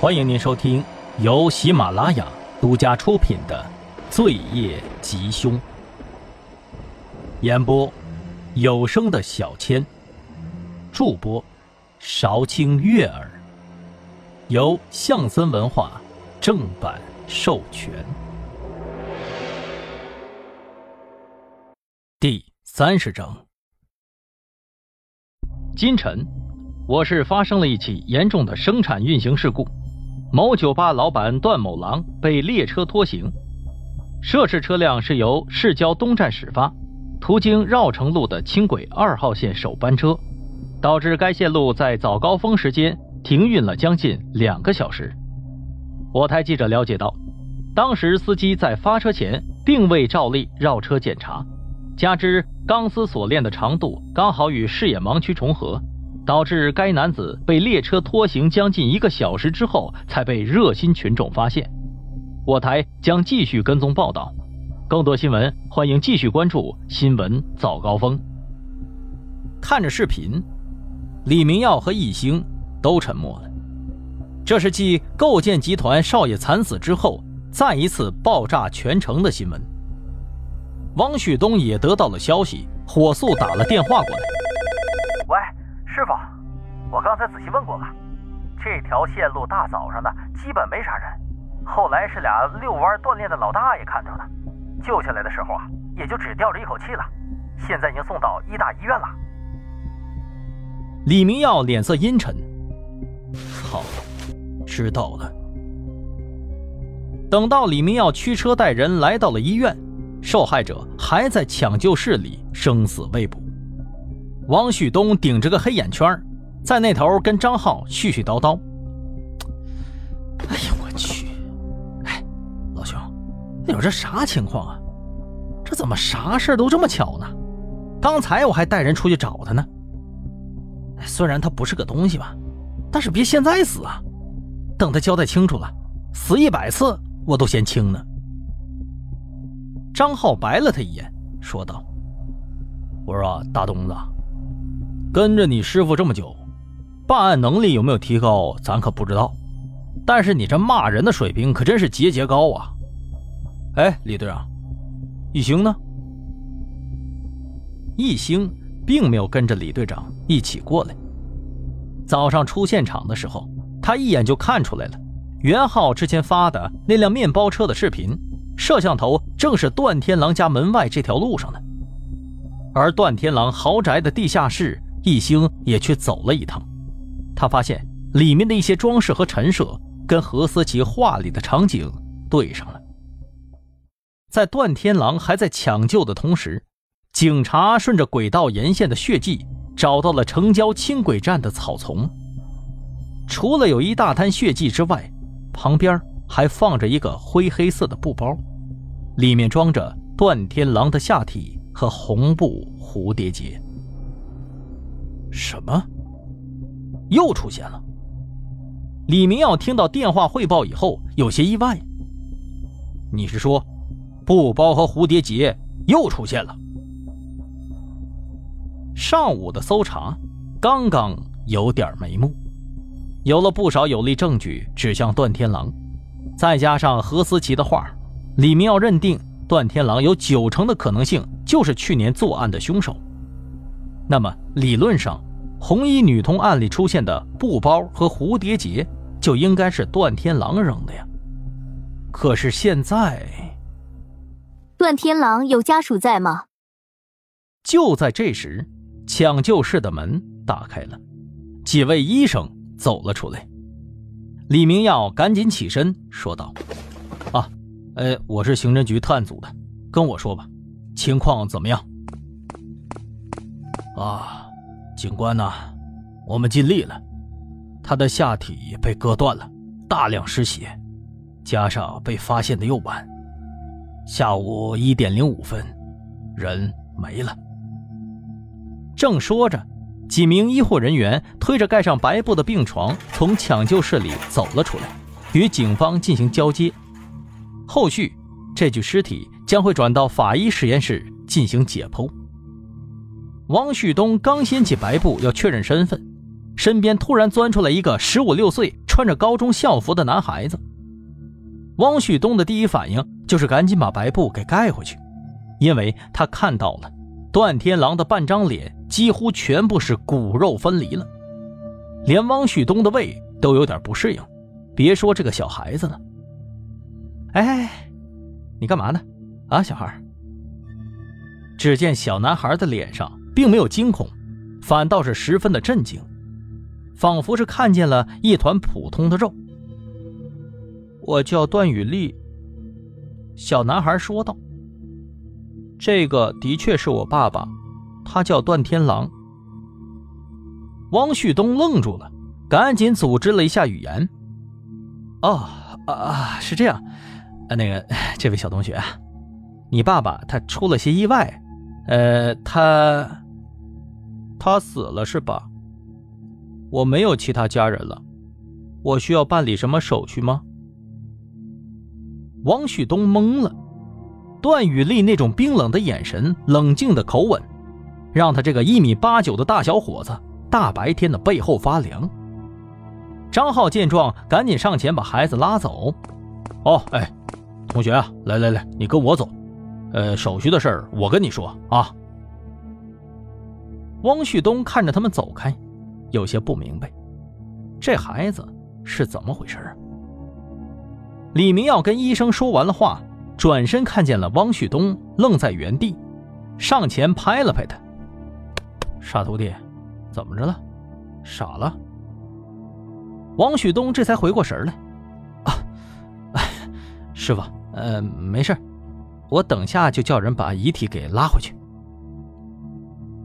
欢迎您收听由喜马拉雅独家出品的《罪业吉凶》，演播有声的小千，助播韶清悦耳，由象森文化正版授权。第三十章，今晨，我市发生了一起严重的生产运行事故。某酒吧老板段某郎被列车拖行，涉事车辆是由市郊东站始发，途经绕城路的轻轨二号线首班车，导致该线路在早高峰时间停运了将近两个小时。我台记者了解到，当时司机在发车前并未照例绕车检查，加之钢丝锁链的长度刚好与视野盲区重合。导致该男子被列车拖行将近一个小时之后，才被热心群众发现。我台将继续跟踪报道，更多新闻欢迎继续关注新闻早高峰。看着视频，李明耀和易星都沉默了。这是继构建集团少爷惨死之后，再一次爆炸全城的新闻。王旭东也得到了消息，火速打了电话过来。师傅，我刚才仔细问过了，这条线路大早上的基本没啥人，后来是俩遛弯锻炼的老大爷看着的，救下来的时候啊，也就只吊着一口气了，现在已经送到医大医院了。李明耀脸色阴沉，好，知道了。等到李明耀驱车带人来到了医院，受害者还在抢救室里生死未卜。王旭东顶着个黑眼圈，在那头跟张浩絮絮叨叨。哎呀，我去！哎，老兄，你说这啥情况啊？这怎么啥事都这么巧呢？刚才我还带人出去找他呢。虽然他不是个东西吧，但是别现在死啊！等他交代清楚了，死一百次我都嫌轻呢。张浩白了他一眼，说道：“我说大东子。”跟着你师傅这么久，办案能力有没有提高，咱可不知道。但是你这骂人的水平可真是节节高啊！哎，李队长，一星呢？一星并没有跟着李队长一起过来。早上出现场的时候，他一眼就看出来了，袁浩之前发的那辆面包车的视频，摄像头正是段天狼家门外这条路上的，而段天狼豪宅的地下室。易星也去走了一趟，他发现里面的一些装饰和陈设跟何思琪画里的场景对上了。在段天狼还在抢救的同时，警察顺着轨道沿线的血迹找到了城郊轻轨站的草丛。除了有一大滩血迹之外，旁边还放着一个灰黑色的布包，里面装着段天狼的下体和红布蝴蝶结。什么？又出现了！李明耀听到电话汇报以后，有些意外。你是说，布包和蝴蝶结又出现了？上午的搜查刚刚有点眉目，有了不少有力证据指向段天狼，再加上何思琪的话，李明耀认定段天狼有九成的可能性就是去年作案的凶手。那么理论上，红衣女童案里出现的布包和蝴蝶结就应该是段天狼扔的呀。可是现在，段天狼有家属在吗？就在这时，抢救室的门打开了，几位医生走了出来。李明耀赶紧起身说道：“啊，呃，我是刑侦局特案组的，跟我说吧，情况怎么样？”啊，警官呐，我们尽力了。他的下体被割断了，大量失血，加上被发现的又晚，下午一点零五分，人没了。正说着，几名医护人员推着盖上白布的病床从抢救室里走了出来，与警方进行交接。后续，这具尸体将会转到法医实验室进行解剖。王旭东刚掀起白布要确认身份，身边突然钻出来一个十五六岁、穿着高中校服的男孩子。汪旭东的第一反应就是赶紧把白布给盖回去，因为他看到了段天狼的半张脸几乎全部是骨肉分离了，连汪旭东的胃都有点不适应，别说这个小孩子了。哎，你干嘛呢？啊，小孩。只见小男孩的脸上并没有惊恐，反倒是十分的震惊，仿佛是看见了一团普通的肉。我叫段雨丽。小男孩说道：“这个的确是我爸爸，他叫段天狼。”汪旭东愣住了，赶紧组织了一下语言：“哦，啊啊，是这样，呃，那个，这位小同学，你爸爸他出了些意外，呃，他，他死了是吧？我没有其他家人了，我需要办理什么手续吗？”汪旭东懵了，段雨丽那种冰冷的眼神、冷静的口吻，让他这个一米八九的大小伙子大白天的背后发凉。张浩见状，赶紧上前把孩子拉走。哦，哎，同学啊，来来来，你跟我走，呃，手续的事儿我跟你说啊。汪旭东看着他们走开，有些不明白，这孩子是怎么回事啊？李明耀跟医生说完了话，转身看见了汪旭东愣在原地，上前拍了拍他：“傻徒弟，怎么着了？傻了？”汪旭东这才回过神来：“啊，师傅，呃，没事，我等下就叫人把遗体给拉回去。”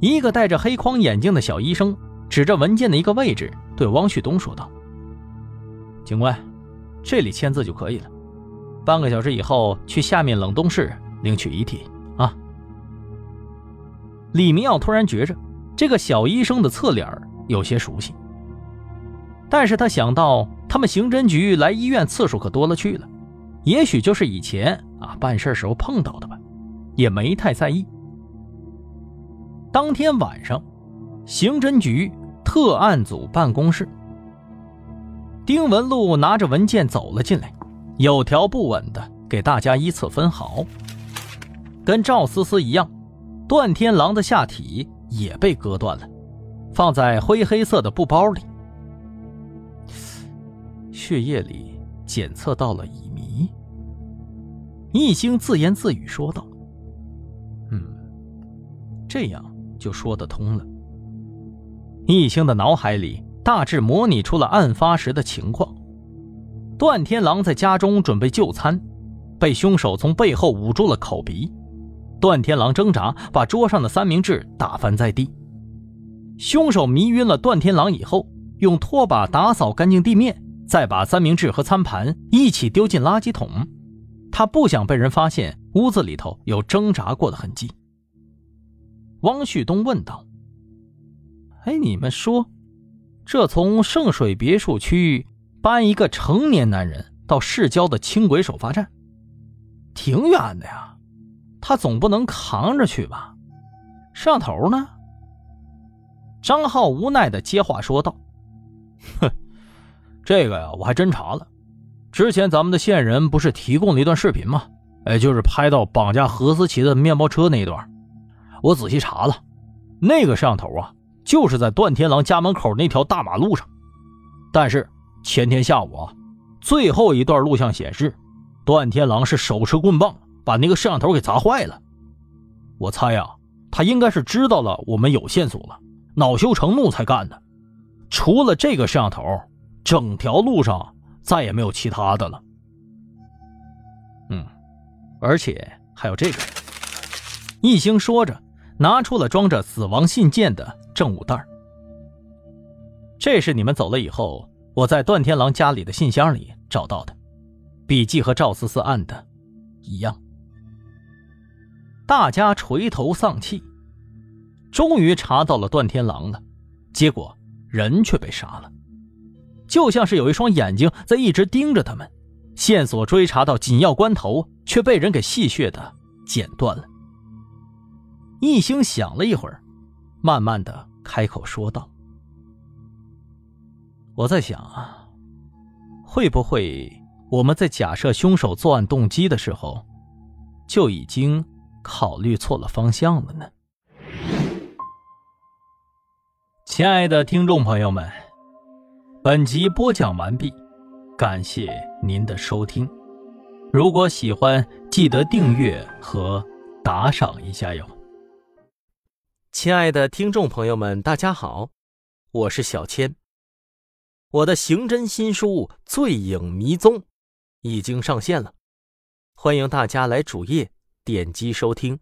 一个戴着黑框眼镜的小医生指着文件的一个位置，对汪旭东说道：“警官。”这里签字就可以了，半个小时以后去下面冷冻室领取遗体啊。李明耀突然觉着这个小医生的侧脸有些熟悉，但是他想到他们刑侦局来医院次数可多了去了，也许就是以前啊办事时候碰到的吧，也没太在意。当天晚上，刑侦局特案组办公室。丁文璐拿着文件走了进来，有条不紊的给大家依次分好。跟赵思思一样，段天狼的下体也被割断了，放在灰黑色的布包里。血液里检测到了乙醚。易兴自言自语说道：“嗯，这样就说得通了。”易兴的脑海里。大致模拟出了案发时的情况：段天狼在家中准备就餐，被凶手从背后捂住了口鼻。段天狼挣扎，把桌上的三明治打翻在地。凶手迷晕了段天狼以后，用拖把打扫干净地面，再把三明治和餐盘一起丢进垃圾桶。他不想被人发现屋子里头有挣扎过的痕迹。汪旭东问道：“哎，你们说？”这从圣水别墅区搬一个成年男人到市郊的轻轨首发站，挺远的呀，他总不能扛着去吧？摄像头呢？张浩无奈的接话说道：“哼，这个呀，我还真查了。之前咱们的线人不是提供了一段视频吗？哎，就是拍到绑架何思琪的面包车那一段。我仔细查了，那个摄像头啊。”就是在段天狼家门口那条大马路上，但是前天下午啊，最后一段录像显示，段天狼是手持棍棒把那个摄像头给砸坏了。我猜呀，他应该是知道了我们有线索了，恼羞成怒才干的。除了这个摄像头，整条路上再也没有其他的了。嗯，而且还有这个。一兴说着，拿出了装着死亡信件的。证物袋这是你们走了以后，我在段天狼家里的信箱里找到的，笔记和赵思思案的一样。大家垂头丧气，终于查到了段天狼了，结果人却被杀了，就像是有一双眼睛在一直盯着他们，线索追查到紧要关头，却被人给戏谑的剪断了。一兴想了一会儿。慢慢的开口说道：“我在想啊，会不会我们在假设凶手作案动机的时候，就已经考虑错了方向了呢？亲爱的听众朋友们，本集播讲完毕，感谢您的收听。如果喜欢，记得订阅和打赏一下哟。亲爱的听众朋友们，大家好，我是小千。我的刑侦新书《醉影迷踪》已经上线了，欢迎大家来主页点击收听。